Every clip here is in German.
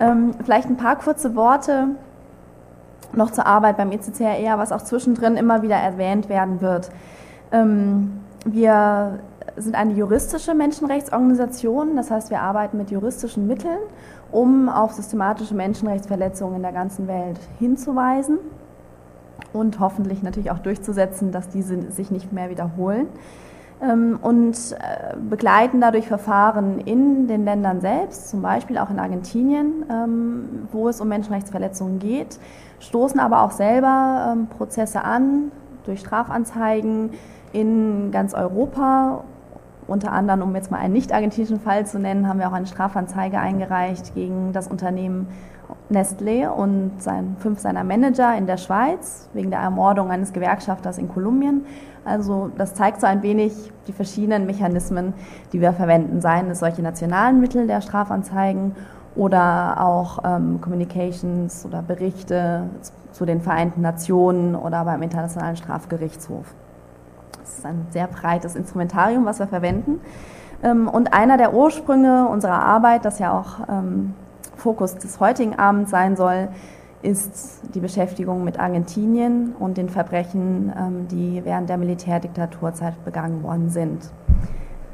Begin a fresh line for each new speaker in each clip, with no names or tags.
Ähm, vielleicht ein paar kurze Worte noch zur Arbeit beim ECCRR, was auch zwischendrin immer wieder erwähnt werden wird. Ähm, wir sind eine juristische Menschenrechtsorganisation, das heißt, wir arbeiten mit juristischen Mitteln, um auf systematische Menschenrechtsverletzungen in der ganzen Welt hinzuweisen und hoffentlich natürlich auch durchzusetzen, dass diese sich nicht mehr wiederholen. Ähm, und äh, begleiten dadurch Verfahren in den Ländern selbst, zum Beispiel auch in Argentinien, ähm, wo es um Menschenrechtsverletzungen geht, stoßen aber auch selber ähm, Prozesse an durch Strafanzeigen in ganz Europa. Unter anderem, um jetzt mal einen nicht-argentinischen Fall zu nennen, haben wir auch eine Strafanzeige eingereicht gegen das Unternehmen Nestlé und sein, fünf seiner Manager in der Schweiz wegen der Ermordung eines Gewerkschafters in Kolumbien. Also das zeigt so ein wenig die verschiedenen Mechanismen, die wir verwenden, seien es solche nationalen Mittel der Strafanzeigen oder auch ähm, Communications oder Berichte zu den Vereinten Nationen oder beim Internationalen Strafgerichtshof. Das ist ein sehr breites Instrumentarium, was wir verwenden. Ähm, und einer der Ursprünge unserer Arbeit, das ja auch ähm, Fokus des heutigen Abends sein soll, ist die Beschäftigung mit Argentinien und den Verbrechen, ähm, die während der Militärdiktaturzeit begangen worden sind.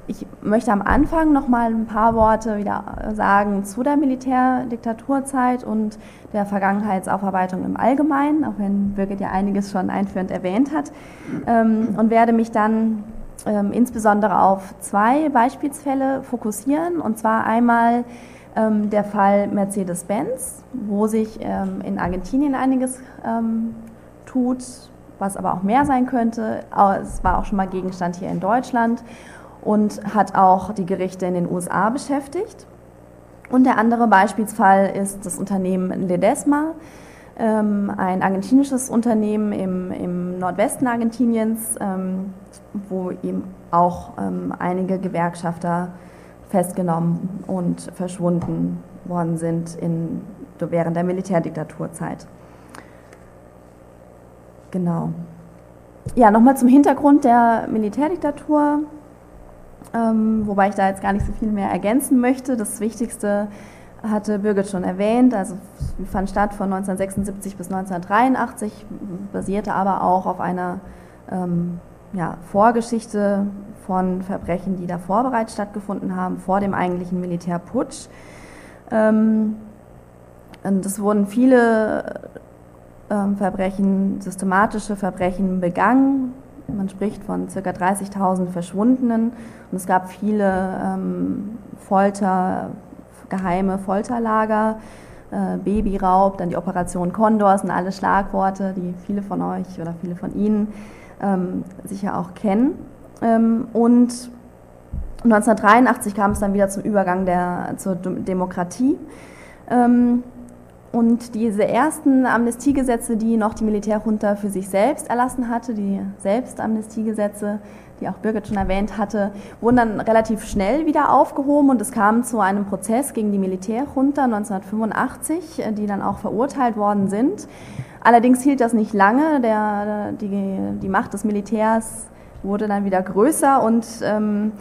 Ich möchte am Anfang noch mal ein paar Worte wieder sagen zu der Militärdiktaturzeit und der Vergangenheitsaufarbeitung im Allgemeinen, auch wenn Birgit ja einiges schon einführend erwähnt hat, ähm, und werde mich dann ähm, insbesondere auf zwei Beispielsfälle fokussieren, und zwar einmal ähm, der Fall Mercedes-Benz, wo sich ähm, in Argentinien einiges ähm, tut, was aber auch mehr sein könnte. Es war auch schon mal Gegenstand hier in Deutschland und hat auch die Gerichte in den USA beschäftigt. Und der andere Beispielsfall ist das Unternehmen Ledesma, ähm, ein argentinisches Unternehmen im, im Nordwesten Argentiniens, ähm, wo eben auch ähm, einige Gewerkschafter festgenommen und verschwunden worden sind in, während der Militärdiktaturzeit. Genau. Ja, nochmal zum Hintergrund der Militärdiktatur, ähm, wobei ich da jetzt gar nicht so viel mehr ergänzen möchte. Das Wichtigste hatte Birgit schon erwähnt, also fand statt von 1976 bis 1983, basierte aber auch auf einer ähm, ja, Vorgeschichte von Verbrechen, die davor bereits stattgefunden haben, vor dem eigentlichen Militärputsch. Ähm, und es wurden viele ähm, Verbrechen, systematische Verbrechen begangen. Man spricht von ca. 30.000 Verschwundenen und es gab viele ähm, Folter, geheime Folterlager, äh, Babyraub, dann die Operation Condor sind alle Schlagworte, die viele von euch oder viele von Ihnen ähm, sicher auch kennen. Ähm, und 1983 kam es dann wieder zum Übergang der, zur Demokratie. Ähm, und diese ersten Amnestiegesetze, die noch die Militärjunta für sich selbst erlassen hatte, die Selbstamnestiegesetze, die auch Birgit schon erwähnt hatte, wurden dann relativ schnell wieder aufgehoben und es kam zu einem Prozess gegen die Militärjunta 1985, die dann auch verurteilt worden sind. Allerdings hielt das nicht lange. Der, die, die Macht des Militärs wurde dann wieder größer und ähm,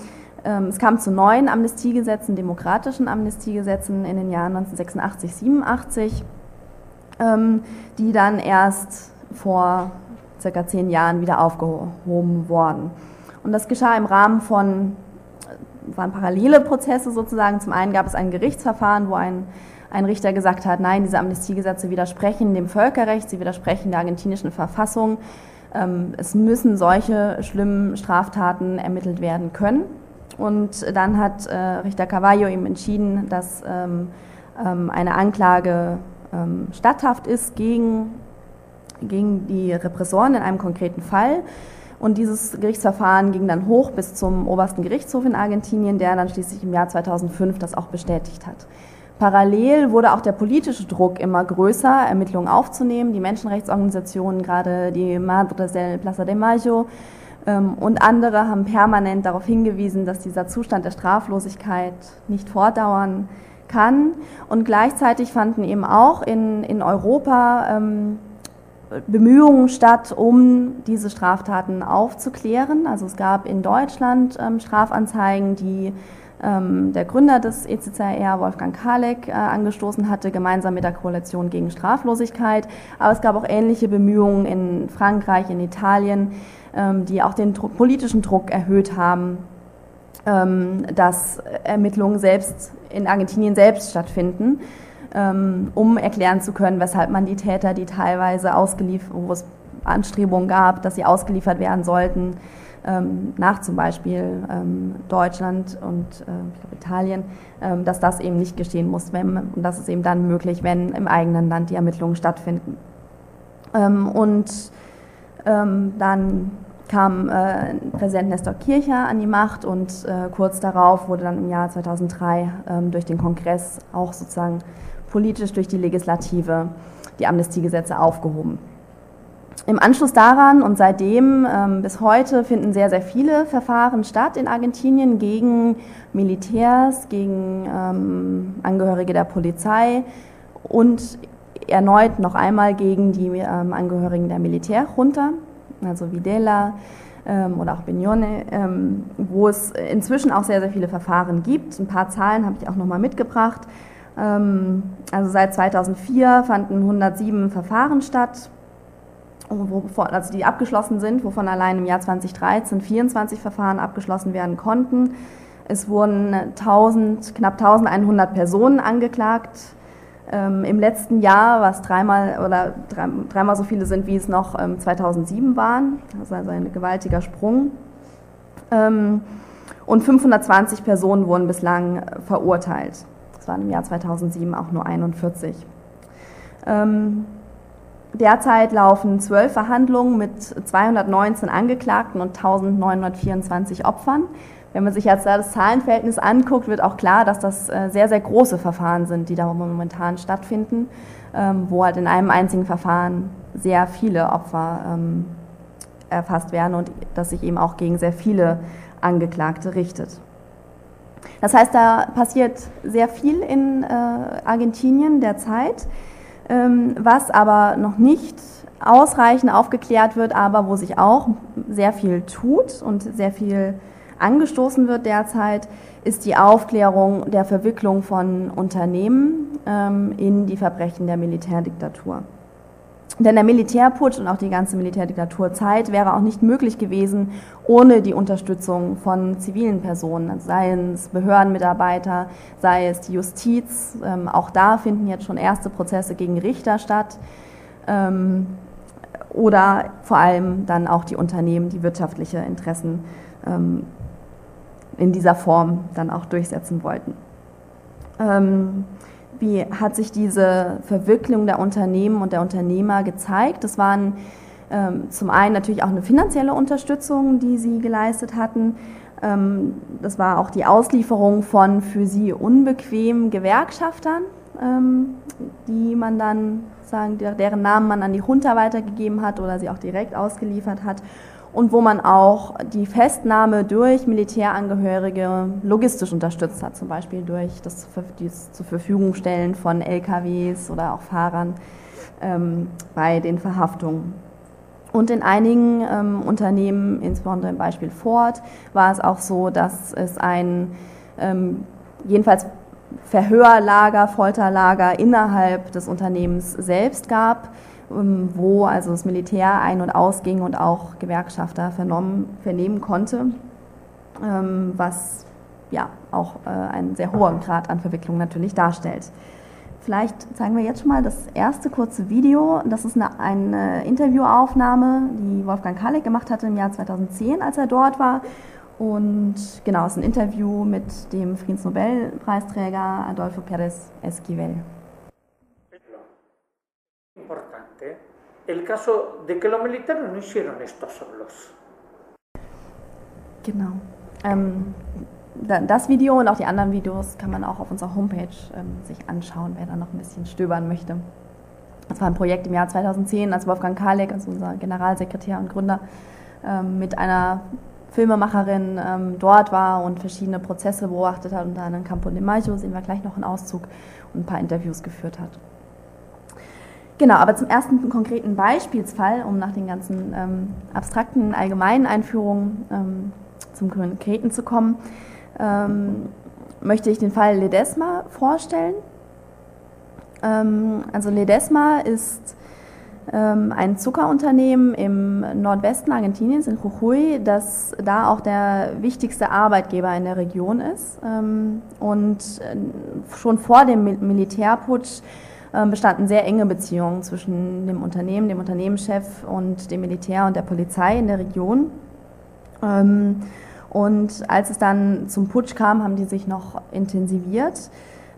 ähm, es kam zu neuen Amnestiegesetzen, demokratischen Amnestiegesetzen in den Jahren 1986, 87, ähm, die dann erst vor circa zehn Jahren wieder aufgehoben wurden. Und das geschah im Rahmen von, waren parallele Prozesse sozusagen. Zum einen gab es ein Gerichtsverfahren, wo ein ein Richter gesagt hat, nein, diese Amnestiegesetze widersprechen dem Völkerrecht, sie widersprechen der argentinischen Verfassung. Ähm, es müssen solche schlimmen Straftaten ermittelt werden können. Und dann hat äh, Richter Cavallo ihm entschieden, dass ähm, ähm, eine Anklage statthaft ist gegen, gegen die Repressoren in einem konkreten Fall. Und dieses Gerichtsverfahren ging dann hoch bis zum obersten Gerichtshof in Argentinien, der dann schließlich im Jahr 2005 das auch bestätigt hat. Parallel wurde auch der politische Druck immer größer, Ermittlungen aufzunehmen. Die Menschenrechtsorganisationen, gerade die Madres del Plaza de Mayo ähm, und andere haben permanent darauf hingewiesen, dass dieser Zustand der Straflosigkeit nicht fortdauern kann. Und gleichzeitig fanden eben auch in, in Europa ähm, Bemühungen statt, um diese Straftaten aufzuklären. Also es gab in Deutschland ähm, Strafanzeigen, die ähm, der Gründer des ECCR, Wolfgang Kalek, äh, angestoßen hatte, gemeinsam mit der Koalition gegen Straflosigkeit. Aber es gab auch ähnliche Bemühungen in Frankreich, in Italien, ähm, die auch den Druck, politischen Druck erhöht haben, ähm, dass Ermittlungen selbst in Argentinien selbst stattfinden, um erklären zu können, weshalb man die Täter, die teilweise ausgeliefert, wo es Anstrebungen gab, dass sie ausgeliefert werden sollten, ähm, nach zum Beispiel ähm, Deutschland und äh, Italien, ähm, dass das eben nicht geschehen muss, wenn, und das ist eben dann möglich, wenn im eigenen Land die Ermittlungen stattfinden. Ähm, und ähm, dann kam äh, Präsident Nestor Kircher an die Macht und äh, kurz darauf wurde dann im Jahr 2003 ähm, durch den Kongress auch sozusagen politisch durch die Legislative die Amnestiegesetze aufgehoben. Im Anschluss daran und seitdem ähm, bis heute finden sehr, sehr viele Verfahren statt in Argentinien gegen Militärs, gegen ähm, Angehörige der Polizei und erneut noch einmal gegen die ähm, Angehörigen der Militärjunta, also Videla ähm, oder auch Bignone, ähm, wo es inzwischen auch sehr, sehr viele Verfahren gibt. Ein paar Zahlen habe ich auch nochmal mitgebracht. Ähm, also seit 2004 fanden 107 Verfahren statt also die abgeschlossen sind, wovon allein im Jahr 2013 24 Verfahren abgeschlossen werden konnten. Es wurden 1000, knapp 1100 Personen angeklagt. Ähm, Im letzten Jahr, was dreimal oder dreimal so viele sind, wie es noch 2007 ähm, waren, das ist also ein gewaltiger Sprung. Und 520 Personen wurden bislang äh, verurteilt. Waren im Jahr 2007 auch nur 41. Ähm, Derzeit laufen zwölf Verhandlungen mit 219 Angeklagten und 1924 Opfern. Wenn man sich jetzt da das Zahlenverhältnis anguckt, wird auch klar, dass das äh, sehr, sehr große Verfahren sind, die da momentan stattfinden, ähm, wo halt in einem einzigen Verfahren sehr viele Opfer ähm, erfasst werden und das sich eben auch gegen sehr viele Angeklagte richtet. Das heißt, da passiert sehr viel in äh, Argentinien derzeit. Ähm, was aber noch nicht ausreichend aufgeklärt wird, aber wo sich auch sehr viel tut und sehr viel angestoßen wird derzeit, ist die Aufklärung der Verwicklung von Unternehmen ähm, in die Verbrechen der Militärdiktatur. Denn der Militärputsch und auch die ganze Militärdiktaturzeit wäre auch nicht möglich gewesen ohne die Unterstützung von zivilen Personen, also sei es Behördenmitarbeiter, sei es die Justiz. Ähm, auch da finden jetzt schon erste Prozesse gegen Richter statt. Ähm, oder vor allem dann auch die Unternehmen, die wirtschaftliche Interessen ähm, in dieser Form dann auch durchsetzen wollten. Wie hat sich diese Verwicklung der Unternehmen und der Unternehmer gezeigt? Das waren ähm, zum einen natürlich auch eine finanzielle Unterstützung, die sie geleistet hatten. Ähm, das war auch die Auslieferung von für sie unbequemen Gewerkschaftern, ähm, die man dann sagen, deren Namen man an die Junta weitergegeben hat oder sie auch direkt ausgeliefert hat und wo man auch die Festnahme durch Militärangehörige logistisch unterstützt hat, zum Beispiel durch das, das zur Verfügung stellen von LKWs oder auch Fahrern ähm, bei den Verhaftungen. Und in einigen ähm, Unternehmen, insbesondere im Beispiel Ford, war es auch so, dass es ein ähm, jedenfalls Verhörlager, Folterlager innerhalb des Unternehmens selbst gab, wo also das Militär ein- und ausging und auch Gewerkschafter vernommen, vernehmen konnte, ähm, was ja auch äh, einen sehr hohen Grad an Verwicklung natürlich darstellt. Vielleicht zeigen wir jetzt schon mal das erste kurze Video. Das ist eine, eine Interviewaufnahme, die Wolfgang Kalek gemacht hatte im Jahr 2010, als er dort war. Und genau, es ist ein Interview mit dem Friedensnobelpreisträger Adolfo Pérez Esquivel. El caso de que los militares no hicieron esto solos. Genau. Ähm, das Video und auch die anderen Videos kann man auch auf unserer Homepage ähm, sich anschauen, wer da noch ein bisschen stöbern möchte. Das war ein Projekt im Jahr 2010, als Wolfgang Kalek, also unser Generalsekretär und Gründer, ähm, mit einer Filmemacherin ähm, dort war und verschiedene Prozesse beobachtet hat, unter anderem Campo de Mayo, sehen wir gleich noch einen Auszug, und ein paar Interviews geführt hat. Genau, aber zum ersten konkreten Beispielsfall, um nach den ganzen ähm, abstrakten allgemeinen Einführungen ähm, zum Konkreten zu kommen. Ähm, möchte ich den Fall Ledesma vorstellen. Ähm, also Ledesma ist ähm, ein Zuckerunternehmen im Nordwesten Argentiniens, in Jujuy, das da auch der wichtigste Arbeitgeber in der Region ist. Ähm, und äh, schon vor dem Militärputsch bestanden sehr enge Beziehungen zwischen dem Unternehmen, dem Unternehmenschef und dem Militär und der Polizei in der Region. Und als es dann zum Putsch kam, haben die sich noch intensiviert.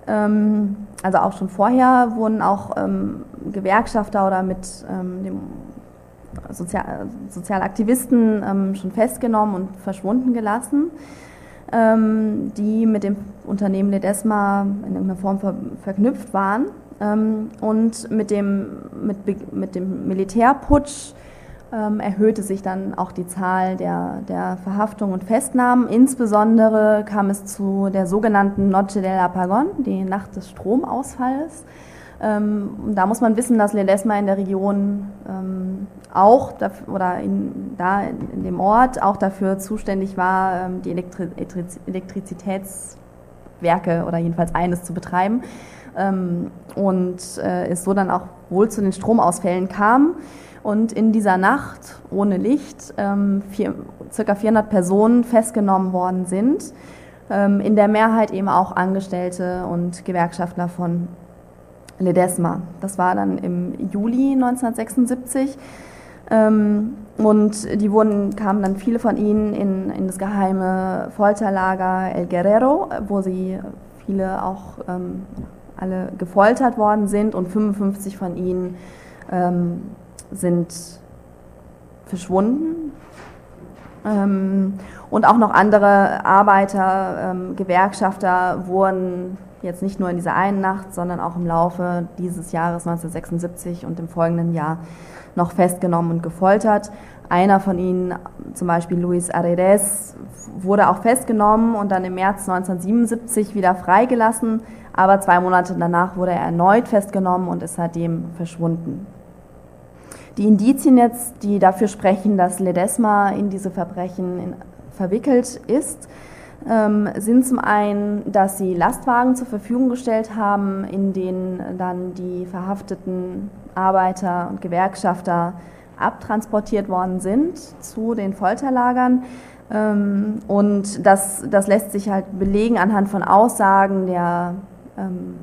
Ähm, also auch schon vorher wurden auch ähm, Gewerkschafter oder mit ähm, dem Sozial Sozialaktivisten schon festgenommen und verschwunden gelassen, die mit dem Unternehmen Ledesma in irgendeiner Form ver verknüpft waren. Und mit dem, mit, mit dem Militärputsch ähm, erhöhte sich dann auch die Zahl der, der Verhaftungen und Festnahmen. Insbesondere kam es zu der sogenannten Noche del Apagón, die Nacht des Stromausfalls. Ähm, da muss man wissen, dass Ledesma in der Region ähm, auch dafür, oder in, da in, in, dem Ort auch dafür zuständig war, ähm, die Elektri Elektrizitätswerke oder jedenfalls eines zu betreiben ähm, und äh, es so dann auch wohl zu den Stromausfällen kam. Und in dieser Nacht ohne Licht ähm, vier, circa 400 Personen festgenommen worden sind, ähm, in der Mehrheit eben auch Angestellte und Gewerkschaftler von Ledesma. Das war dann im Juli 1976. Ähm, und die wurden, kamen dann viele von ihnen in, in das geheime Folterlager El Guerrero, wo sie viele auch ähm, alle gefoltert worden sind und 55 von ihnen ähm, sind verschwunden. Ähm, und auch noch andere Arbeiter, ähm, Gewerkschafter wurden jetzt nicht nur in dieser einen Nacht, sondern auch im Laufe dieses Jahres 1976 und im folgenden Jahr noch festgenommen und gefoltert. Einer von ihnen, zum Beispiel Luis Aredes, wurde auch festgenommen und dann im März 1977 wieder freigelassen, aber zwei Monate danach wurde er erneut festgenommen und ist seitdem verschwunden. Die Indizien jetzt, die dafür sprechen, dass Ledesma in diese Verbrechen in, verwickelt ist, ähm, sind zum einen, dass sie Lastwagen zur Verfügung gestellt haben, in denen dann die verhafteten Arbeiter und Gewerkschafter abtransportiert worden sind zu den Folterlagern. Ähm, und das, das lässt sich halt belegen anhand von Aussagen der ähm,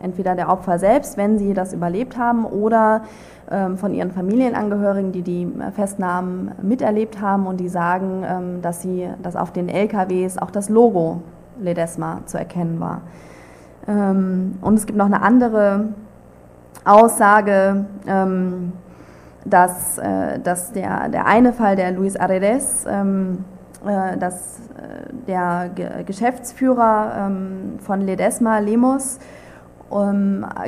entweder der Opfer selbst, wenn sie das überlebt haben, oder ähm, von ihren Familienangehörigen, die die Festnahmen miterlebt haben und die sagen, ähm, dass, sie, dass auf den LKWs auch das Logo Ledesma zu erkennen war. Ähm, und es gibt noch eine andere Aussage, dass, äh, dass der, der eine Fall, der Luis Aredes, äh, dass äh, der Geschäftsführer von Ledesma, Lemos,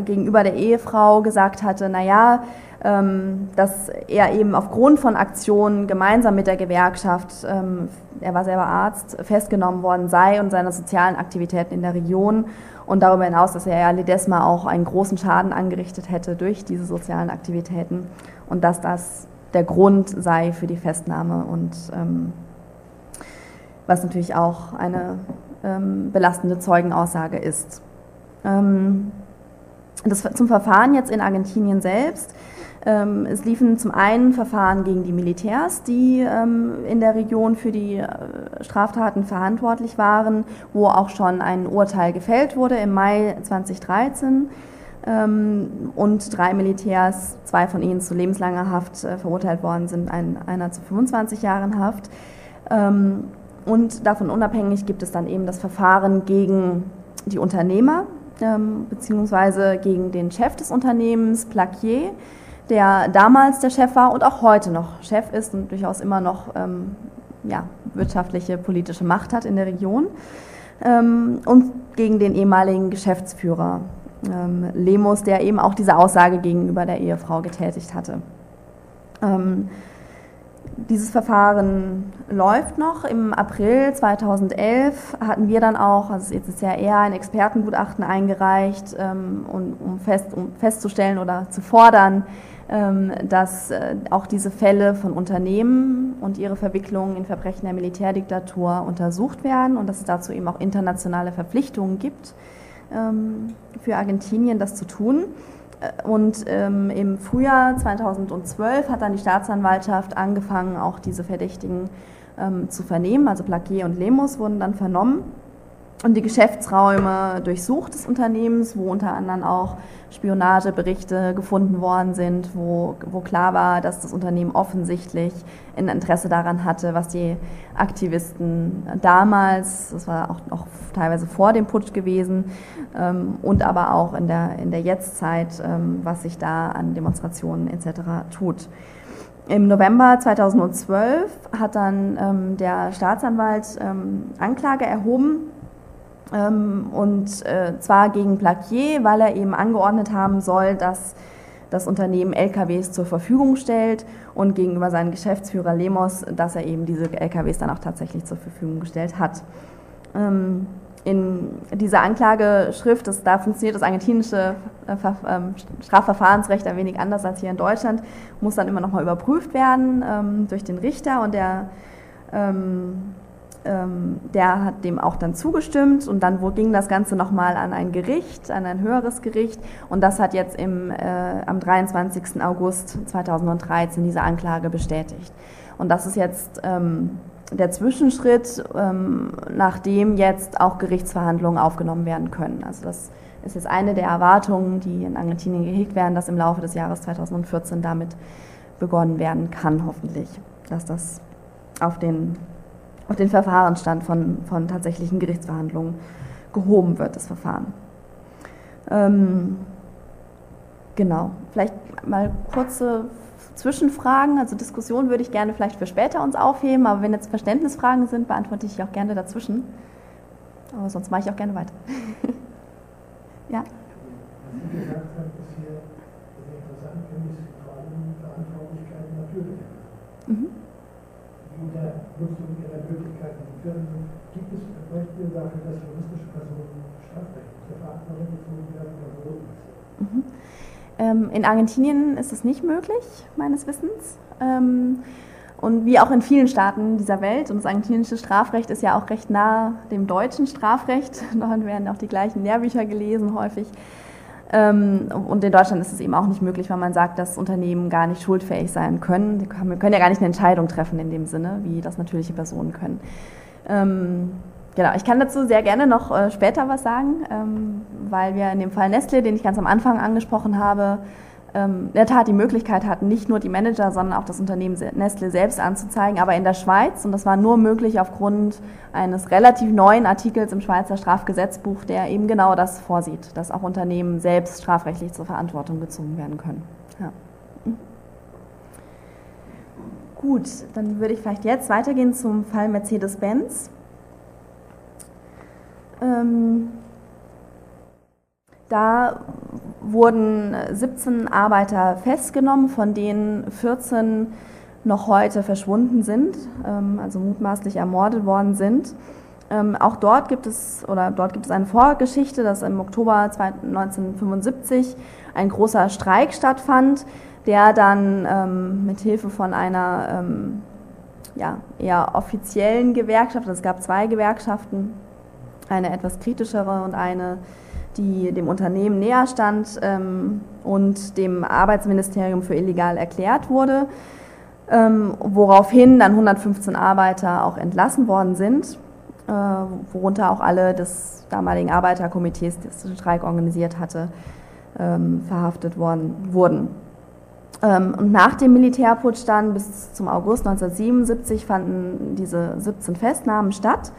gegenüber der Ehefrau gesagt hatte, naja, ähm, dass er eben aufgrund von Aktionen gemeinsam mit der Gewerkschaft, ähm, er war selber Arzt, festgenommen worden sei und seine sozialen Aktivitäten in der Region und darüber hinaus, dass er ja Ledesma auch einen großen Schaden angerichtet hätte durch diese sozialen Aktivitäten und dass das der Grund sei für die Festnahme und ähm, was natürlich auch eine belastende Zeugenaussage ist. Das, zum Verfahren jetzt in Argentinien selbst. Ähm, es liefen zum einen Verfahren gegen die Militärs, die ähm, in der Region für die äh, Straftaten verantwortlich waren, wo auch schon ein Urteil gefällt wurde im Mai 2013 ähm, und drei Militärs, zwei von ihnen zu lebenslanger Haft äh, verurteilt worden sind, einer zu 25 Jahren Haft. Und davon unabhängig gibt es dann eben das Verfahren gegen die Unternehmer, beziehungsweise gegen den Chef des Unternehmens, Plaquier, der damals der Chef war und auch heute noch Chef ist und durchaus immer noch ähm, ja, wirtschaftliche, politische Macht hat in der Region. Ähm, und gegen den ehemaligen Geschäftsführer ähm, Lemos, der eben auch diese Aussage gegenüber der Ehefrau getätigt hatte. Ähm, dieses Verfahren läuft noch. Im April 2011 hatten wir dann auch, also jetzt ist ja eher ein Expertengutachten eingereicht, ähm, um, fest, um festzustellen oder zu fordern, ähm, dass äh, auch diese Fälle von Unternehmen und ihre Verwicklungen in Verbrechen der Militärdiktatur untersucht werden und dass es dazu eben auch internationale Verpflichtungen gibt ähm, für Argentinien, das zu tun. Äh, und ähm, im Frühjahr 2012 hat dann die Staatsanwaltschaft angefangen, auch diese Verdächtigen ähm, zu vernehmen. Also Plaquet und Lemos wurden dann vernommen und die Geschäftsräume durchsucht des Unternehmens, wo unter anderem auch Spionageberichte gefunden worden sind, wo, wo klar war, dass das Unternehmen offensichtlich ein Interesse daran hatte, was die Aktivisten damals, das war auch noch teilweise vor dem Putsch gewesen, ähm, und aber auch in der, in der Jetztzeit, ähm, was sich da an Demonstrationen etc. tut. Im November 2012 hat dann ähm, der Staatsanwalt ähm, Anklage erhoben und äh, zwar gegen Plaquier, weil er eben angeordnet haben soll, dass das Unternehmen LKWs zur Verfügung stellt und gegenüber seinem Geschäftsführer Lemos, dass er eben diese LKWs dann auch tatsächlich zur Verfügung gestellt hat. Ähm, in dieser Anklageschrift, das, da funktioniert das argentinische äh, ähm, Strafverfahrensrecht ein wenig anders als hier in Deutschland, muss dann immer nochmal überprüft werden durch den Richter und der ähm, der hat dem auch dann zugestimmt und dann ging das Ganze nochmal an ein Gericht, an ein höheres Gericht und das hat jetzt im, äh, am 23. August 2013 diese Anklage bestätigt. Und das ist jetzt ähm, der Zwischenschritt, ähm, nachdem jetzt auch Gerichtsverhandlungen aufgenommen werden können. Also das ist jetzt eine der Erwartungen, die in Argentinien gehegt werden, dass im Laufe des Jahres 2014 damit begonnen werden kann, hoffentlich, dass das auf den auf den Verfahrensstand von, von tatsächlichen Gerichtsverhandlungen gehoben wird, das Verfahren. Ähm, genau, vielleicht mal kurze Zwischenfragen, also Diskussion würde ich gerne vielleicht für später uns aufheben, aber wenn jetzt Verständnisfragen sind, beantworte ich auch gerne dazwischen. Aber sonst mache ich auch gerne weiter. ja? Natürlicher. Mhm Firmen gibt es Beispiele dafür, dass juristische Personen strafrechtlich zur Verantwortung gezogen werden oder verboten mhm. ähm, In Argentinien ist es nicht möglich, meines Wissens. Ähm, und wie auch in vielen Staaten dieser Welt, und das argentinische Strafrecht ist ja auch recht nah dem deutschen Strafrecht, dort werden auch die gleichen Lehrbücher gelesen häufig. Ähm, und in Deutschland ist es eben auch nicht möglich, weil man sagt, dass Unternehmen gar nicht schuldfähig sein können. Wir können ja gar nicht eine Entscheidung treffen in dem Sinne, wie das natürliche Personen können. Ähm, genau, ich kann dazu sehr gerne noch äh, später was sagen, ähm, weil wir in dem Fall Nestle, den ich ganz am Anfang angesprochen habe, ähm, in der Tat die Möglichkeit hatten, nicht nur die Manager, sondern auch das Unternehmen Nestle selbst anzuzeigen, aber in der Schweiz, und das war nur möglich aufgrund eines relativ neuen Artikels im Schweizer Strafgesetzbuch, der eben genau das vorsieht, dass auch Unternehmen selbst strafrechtlich zur Verantwortung gezogen werden können. Ja. Gut, dann würde ich vielleicht jetzt weitergehen zum Fall Mercedes-Benz. Ähm, da wurden 17 Arbeiter festgenommen, von denen 14 noch heute verschwunden sind, ähm, also mutmaßlich ermordet worden sind. Ähm, auch dort gibt es oder dort gibt es eine Vorgeschichte, dass im Oktober 1975 ein großer Streik stattfand, der dann ähm, mit Hilfe von einer ja, eher offiziellen Gewerkschaft, also es gab zwei Gewerkschaften, eine etwas kritischere und eine die dem Unternehmen näher stand ähm, und dem Arbeitsministerium für illegal erklärt wurde, ähm, woraufhin dann 115 Arbeiter auch entlassen worden sind, äh, worunter auch alle des damaligen Arbeiterkomitees, das den Streik organisiert hatte, ähm, verhaftet worden wurden. Ähm, und nach dem Militärputsch dann bis zum August 1977 fanden diese 17 Festnahmen statt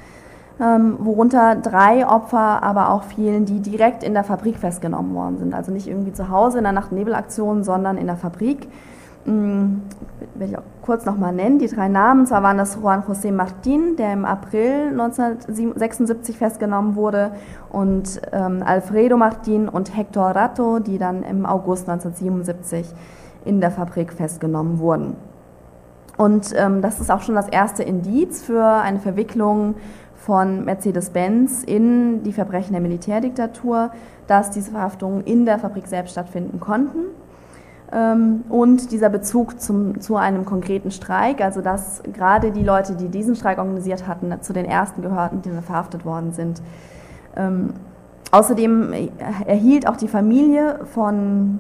ähm, worunter drei Opfer aber auch fielen, die direkt in der Fabrik festgenommen worden sind. Also nicht irgendwie zu Hause in der Nacht-Nebel-Aktion, sondern in der Fabrik. Ähm, will ich auch kurz nochmal nennen, die drei Namen. Zwar waren das Juan José Martín, der im April 1976 festgenommen wurde, und ähm, Alfredo Martín und Hector Rato, die dann im August 1977 in der Fabrik festgenommen wurden. Und ähm, das ist auch schon das erste Indiz für eine Verwicklung von Mercedes-Benz in die Verbrechen der Militärdiktatur, dass diese Verhaftungen in der Fabrik selbst stattfinden konnten. Ähm, und dieser Bezug zum, zu einem konkreten Streik, also dass gerade die Leute, die diesen Streik organisiert hatten, zu den ersten gehörten, die verhaftet worden sind. Ähm, außerdem erhielt auch die Familie von,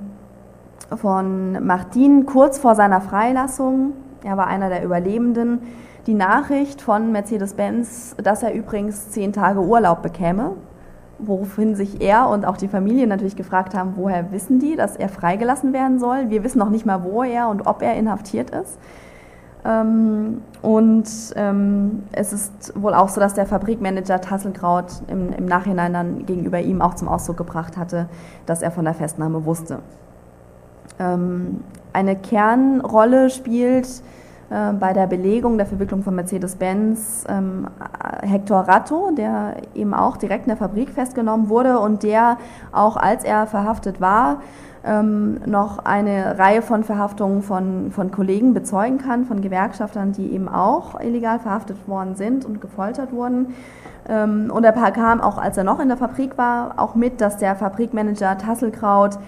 von Martin kurz vor seiner Freilassung, er war einer der Überlebenden, die Nachricht von Mercedes-Benz, dass er übrigens zehn Tage Urlaub bekäme, woraufhin sich er und auch die Familie natürlich gefragt haben, woher wissen die, dass er freigelassen werden soll. Wir wissen noch nicht mal, wo er und ob er inhaftiert ist. Ähm, und ähm, es ist wohl auch so, dass der Fabrikmanager Tasselkraut im, im Nachhinein dann gegenüber ihm auch zum Ausdruck gebracht hatte, dass er von der Festnahme wusste. Ähm, eine Kernrolle spielt äh, bei der Belegung der Verwicklung von Mercedes-Benz ähm, Hector Ratto, der eben auch direkt in der Fabrik festgenommen wurde und der auch als er verhaftet war, ähm, noch eine Reihe von Verhaftungen von, von Kollegen bezeugen kann, von Gewerkschaftern, die eben auch illegal verhaftet worden sind und gefoltert wurden. Ähm, und er kam auch, als er noch in der Fabrik war, auch mit, dass der Fabrikmanager Tasselkraut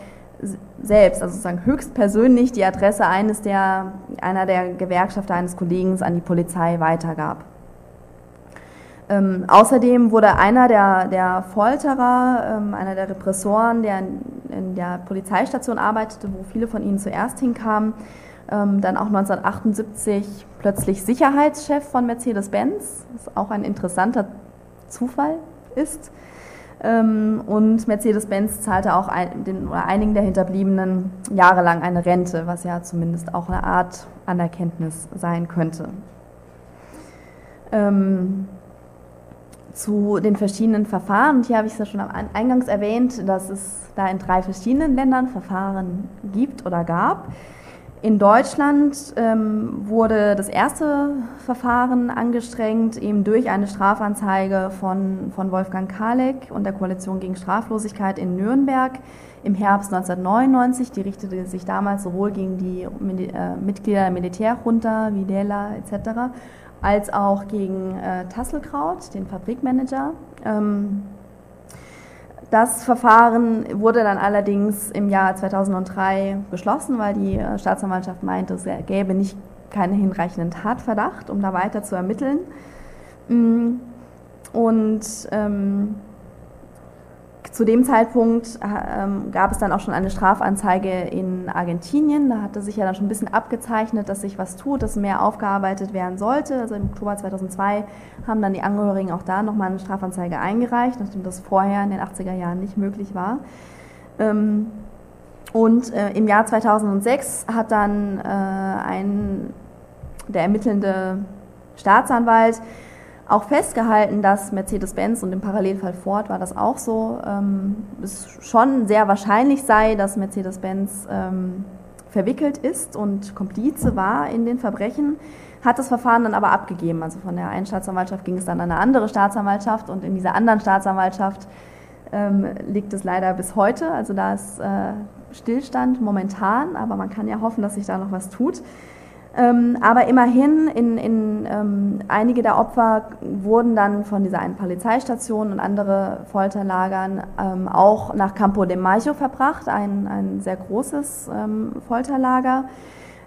selbst, also sozusagen höchstpersönlich die Adresse eines der, einer der Gewerkschafter eines Kollegen an die Polizei weitergab. Ähm, außerdem wurde einer der, der Folterer, ähm, einer der Repressoren, der in, in, der Polizeistation arbeitete, wo viele von ihnen zuerst hinkamen, ähm, dann auch 1978 plötzlich Sicherheitschef von Mercedes-Benz, was auch ein interessanter Zufall ist. Ähm, und Mercedes-Benz zahlte auch den, oder einigen der Hinterbliebenen jahrelang eine Rente, was ja zumindest auch eine Art Anerkenntnis sein könnte. Ähm, zu den verschiedenen Verfahren, und hier habe ich es ja schon am Eingangs erwähnt, dass es da in drei verschiedenen Ländern Verfahren gibt oder gab. In Deutschland ähm, wurde das erste Verfahren angestrengt, eben durch eine Strafanzeige von, von Wolfgang Kalek und der Koalition gegen Straflosigkeit in Nürnberg im Herbst 1999. Die richtete sich damals sowohl gegen die äh, Mitglieder der Militärjunta, Videla etc., als auch gegen äh, Tasselkraut, den Fabrikmanager. Ähm, das Verfahren wurde dann allerdings im Jahr 2003 geschlossen, weil die äh, Staatsanwaltschaft meinte, es gäbe nicht keinen hinreichenden Tatverdacht, um da weiter zu ermitteln. Mm, und ähm, zu dem Zeitpunkt ähm, gab es dann auch schon eine Strafanzeige in Argentinien. Da hatte sich ja dann schon ein bisschen abgezeichnet, dass sich was tut, dass mehr aufgearbeitet werden sollte. Also im Oktober 2002 haben dann die Angehörigen auch da nochmal eine Strafanzeige eingereicht, nachdem das vorher in den 80er Jahren nicht möglich war. Ähm, und äh, im Jahr 2006 hat dann äh, ein, der ermittelnde Staatsanwalt auch festgehalten, dass Mercedes-Benz und im Parallelfall Ford war das auch so, ähm, es schon sehr wahrscheinlich sei, dass Mercedes-Benz ähm, verwickelt ist und Komplize war in den Verbrechen, hat das Verfahren dann aber abgegeben. Also von der einen Staatsanwaltschaft ging es dann an eine andere Staatsanwaltschaft und in dieser anderen Staatsanwaltschaft ähm, liegt es leider bis heute. Also da ist äh, Stillstand momentan, aber man kann ja hoffen, dass sich da noch was tut. Ähm, aber immerhin, in, in, ähm, einige der Opfer wurden dann von dieser einen Polizeistation und andere Folterlagern ähm, auch nach Campo de Mayo verbracht, ein, ein sehr großes ähm, Folterlager.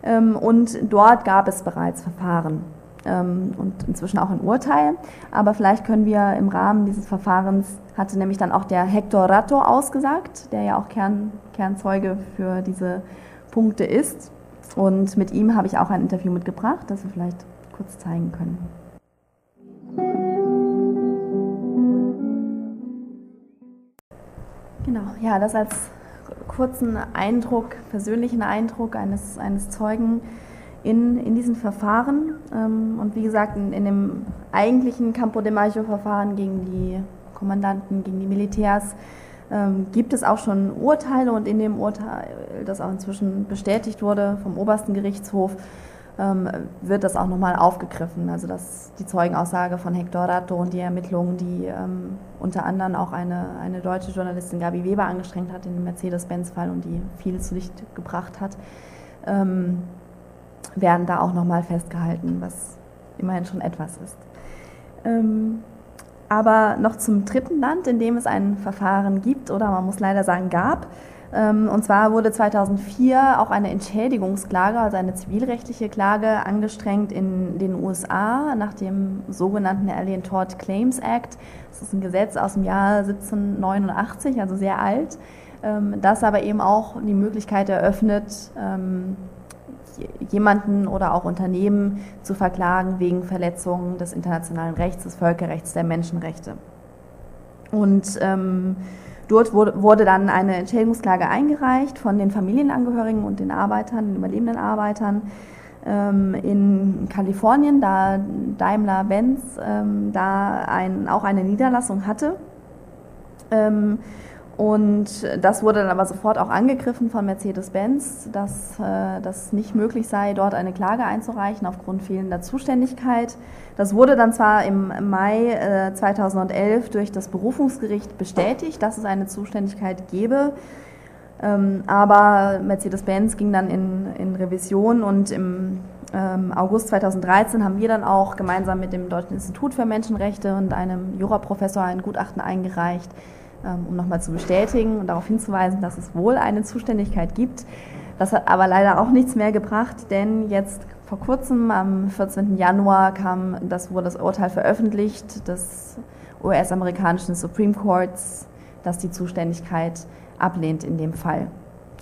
Ähm, und dort gab es bereits Verfahren ähm, und inzwischen auch ein Urteil. Aber vielleicht können wir im Rahmen dieses Verfahrens, hatte nämlich dann auch der Hector Ratto ausgesagt, der ja auch Kern, Kernzeuge für diese Punkte ist. Und mit ihm habe ich auch ein Interview mitgebracht, das wir vielleicht kurz zeigen können. Genau, ja, das als kurzen Eindruck, persönlichen Eindruck eines, eines Zeugen in, in diesen Verfahren. Ähm, und wie gesagt, in, in dem eigentlichen Campo de Mayo-Verfahren gegen die Kommandanten, gegen die Militärs, ähm, gibt es auch schon Urteile und in dem Urteil, das auch inzwischen bestätigt wurde vom obersten Gerichtshof, ähm, wird das auch nochmal aufgegriffen. Also dass die Zeugenaussage von Hector Ratto und die Ermittlungen, die ähm, unter anderem auch eine, eine deutsche Journalistin Gabi Weber angestrengt hat in dem Mercedes-Benz-Fall und die viel zu Licht gebracht hat, ähm, werden da auch nochmal festgehalten, was immerhin schon etwas ist. Aber noch zum dritten Land, in dem es ein Verfahren gibt oder man muss leider sagen gab. Ähm, und zwar wurde 2004 auch eine Entschädigungsklage, also eine zivilrechtliche Klage, angestrengt in den USA nach dem sogenannten Alien Tort Claims Act. Das ist ein Gesetz aus dem Jahr 1789, also sehr alt, ähm, das aber eben auch die Möglichkeit eröffnet, ähm, jemanden oder auch Unternehmen zu verklagen wegen Verletzungen des internationalen Rechts, des Völkerrechts, der Menschenrechte. Und ähm, dort wurde, wurde, dann eine Entschädigungsklage eingereicht von den Familienangehörigen und den Arbeitern, den überlebenden Arbeitern ähm, in Kalifornien, da Daimler-Benz ähm, da ein, auch eine Niederlassung hatte. Und das wurde dann aber sofort auch angegriffen von Mercedes-Benz, dass äh, das nicht möglich sei, dort eine Klage einzureichen aufgrund fehlender Zuständigkeit. Das wurde dann zwar im Mai äh, 2011 durch das Berufungsgericht bestätigt, dass es eine Zuständigkeit gebe, ähm, aber Mercedes-Benz ging dann in, in, Revision und im ähm, August 2013 haben wir dann auch gemeinsam mit dem Deutschen Institut für Menschenrechte und einem Juraprofessor ein Gutachten eingereicht, um nochmal zu bestätigen und darauf hinzuweisen, dass es wohl eine Zuständigkeit gibt. Das hat aber leider auch nichts mehr gebracht, denn jetzt vor kurzem, am 14. Januar, kam, das wurde das Urteil veröffentlicht des US-amerikanischen Supreme Courts, das die Zuständigkeit ablehnt in dem Fall.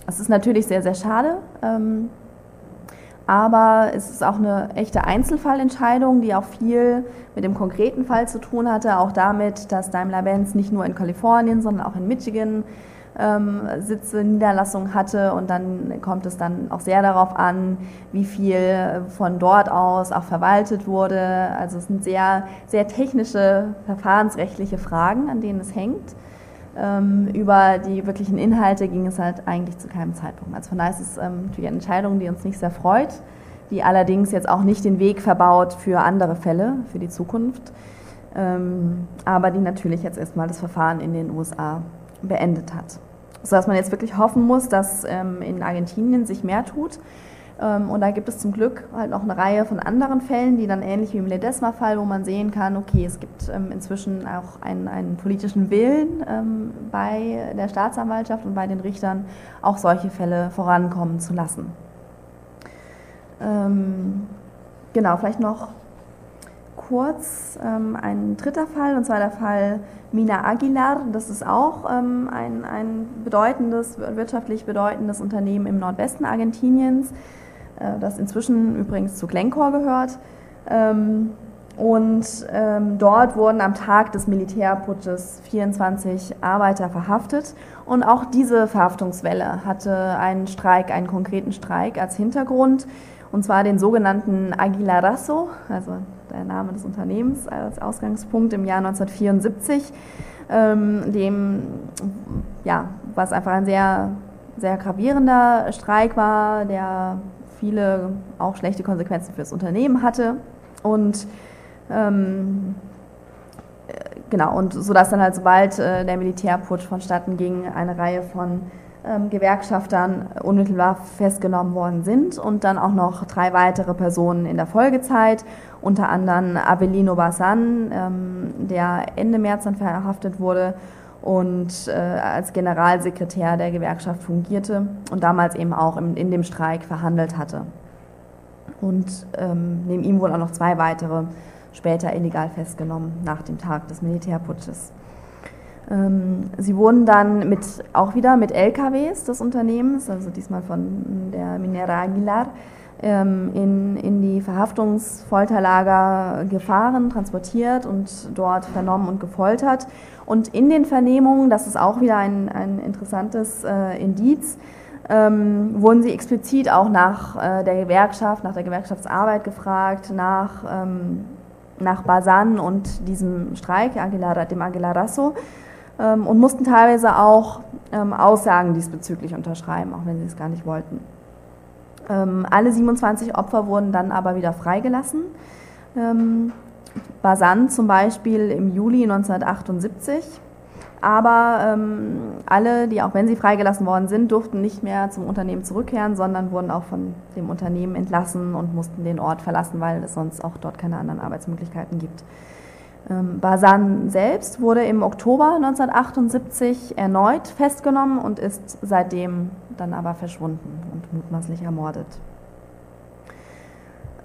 Es ist natürlich sehr, sehr schade. Ähm, aber es ist auch eine echte Einzelfallentscheidung, die auch viel mit dem konkreten Fall zu tun hatte, auch damit, dass Daimler-Benz nicht nur in Kalifornien, sondern auch in Michigan ähm, Sitze, Niederlassungen hatte und dann kommt es dann auch sehr darauf an, wie viel von dort aus auch verwaltet wurde. Also es sind sehr, sehr technische, verfahrensrechtliche Fragen, an denen es hängt. Ähm, über die wirklichen Inhalte ging es halt eigentlich zu keinem Zeitpunkt. Also von daher ist es ähm, natürlich eine Entscheidung, die uns nicht sehr freut, die allerdings jetzt auch nicht den Weg verbaut für andere Fälle, für die Zukunft, ähm, aber die natürlich jetzt erstmal das Verfahren in den USA beendet hat. Sodass man jetzt wirklich hoffen muss, dass in Argentinien sich mehr tut und da gibt es zum Glück halt noch eine Reihe von anderen Fällen, die dann ähnlich wie im Ledesma-Fall, wo man sehen kann, okay, es gibt ähm, inzwischen auch einen, einen politischen Willen ähm, bei der Staatsanwaltschaft und bei den Richtern, auch solche Fälle vorankommen zu lassen. genau, vielleicht noch kurz ein dritter Fall, und zwar der Fall Mina Aguilar. Das ist auch ein, ein bedeutendes, wirtschaftlich bedeutendes Unternehmen im Nordwesten Argentiniens. Äh, das inzwischen übrigens zu Glencore gehört. Ähm, und ähm, dort wurden am Tag des Militärputsches 24 Arbeiter verhaftet. Und auch diese Verhaftungswelle hatte einen Streik, einen konkreten Streik als Hintergrund. Und zwar den sogenannten Aguilarazo, also der Name des Unternehmens als Ausgangspunkt im Jahr 1974, ähm, dem, ja, was einfach ein sehr, sehr gravierender Streik war, der viele auch schlechte Konsequenzen für das Unternehmen hatte. Und ähm, äh, genau, und so dass dann halt sobald äh, der Militärputsch vonstatten ging, eine Reihe von ähm, Gewerkschaftern unmittelbar festgenommen worden sind und dann auch noch drei weitere Personen in der Folgezeit, unter anderem Avelino Bazan, ähm, der Ende März dann verhaftet wurde und äh, als Generalsekretär der Gewerkschaft fungierte und damals eben auch im, in dem Streik verhandelt hatte. Und ähm, neben ihm wurden auch noch zwei weitere später illegal festgenommen nach dem Tag des Militärputsches. Ähm, sie wurden dann mit, auch wieder mit LKWs des Unternehmens, also diesmal von der Minera Aguilar, in, in die Verhaftungsfolterlager gefahren, transportiert und dort vernommen und gefoltert. Und in den Vernehmungen, das ist auch wieder ein, ein interessantes äh, Indiz, ähm, wurden sie explizit auch nach äh, der Gewerkschaft, nach der Gewerkschaftsarbeit gefragt, nach, ähm, nach Basan und diesem Streik, Aguilar, dem Aguilarazo, ähm, und mussten teilweise auch ähm, Aussagen diesbezüglich unterschreiben, auch wenn sie es gar nicht wollten. Ähm, alle 27 Opfer wurden dann aber wieder freigelassen. Ähm, Basan zum Beispiel im Juli 1978. Aber ähm, alle, die auch wenn sie freigelassen worden sind, durften nicht mehr zum Unternehmen zurückkehren, sondern wurden auch von dem Unternehmen entlassen und mussten den Ort verlassen, weil es sonst auch dort keine anderen Arbeitsmöglichkeiten gibt. Ähm, Basan selbst wurde im Oktober 1978 erneut festgenommen und ist seitdem dann aber verschwunden und mutmaßlich ermordet.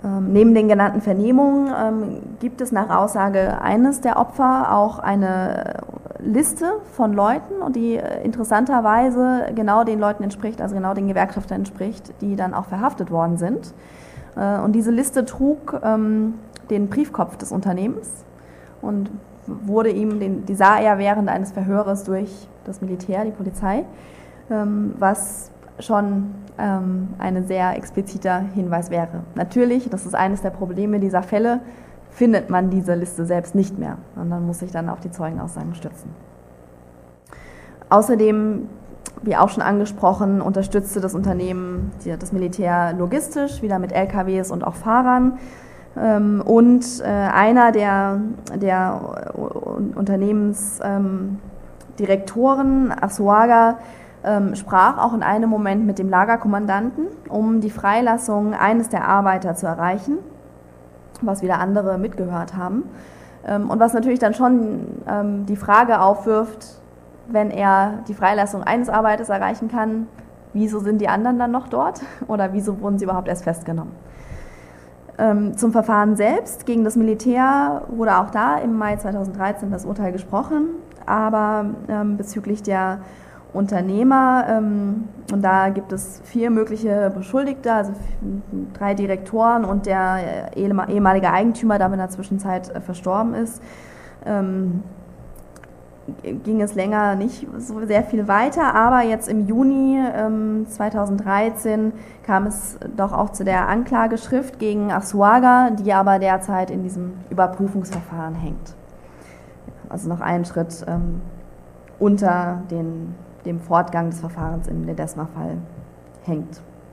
Ähm, neben den genannten Vernehmungen ähm, gibt es nach Aussage eines der Opfer auch eine Liste von Leuten die äh, interessanterweise genau den Leuten entspricht, also genau den Gewerkschaftern entspricht, die dann auch verhaftet worden sind. Äh, und diese Liste trug ähm, den Briefkopf des Unternehmens und wurde ihm, den, die sah er während eines Verhöres durch das Militär, die Polizei, ähm, was schon ähm, ein sehr expliziter Hinweis wäre. Natürlich, das ist eines der Probleme dieser Fälle, findet man diese Liste selbst nicht mehr, sondern muss sich dann auf die Zeugenaussagen stützen. Außerdem, wie auch schon angesprochen, unterstützte das Unternehmen das Militär logistisch, wieder mit LKWs und auch Fahrern. Ähm, und äh, einer der, der Unternehmensdirektoren, Asuaga, ähm, sprach auch in einem Moment mit dem Lagerkommandanten, um die Freilassung eines der Arbeiter zu erreichen, was wieder andere mitgehört haben. Ähm, und was natürlich dann schon ähm, die Frage aufwirft, wenn er die Freilassung eines Arbeiters erreichen kann, wieso sind die anderen dann noch dort oder wieso wurden sie überhaupt erst festgenommen? Ähm, zum Verfahren selbst gegen das Militär wurde auch da im Mai 2013 das Urteil gesprochen, aber ähm, bezüglich der Unternehmer. Ähm, und da gibt es vier mögliche Beschuldigte, also drei Direktoren und der ehemalige Eigentümer, der in der Zwischenzeit äh, verstorben ist. Ähm, ging es länger nicht so sehr viel weiter, aber jetzt im Juni 2013 ähm, kam es doch auch zu der Anklageschrift gegen Asuaga, die aber derzeit in diesem Überprüfungsverfahren hängt. Also noch einen Schritt unter den dem Fortgang des Verfahrens im Ledesma-Fall hängt.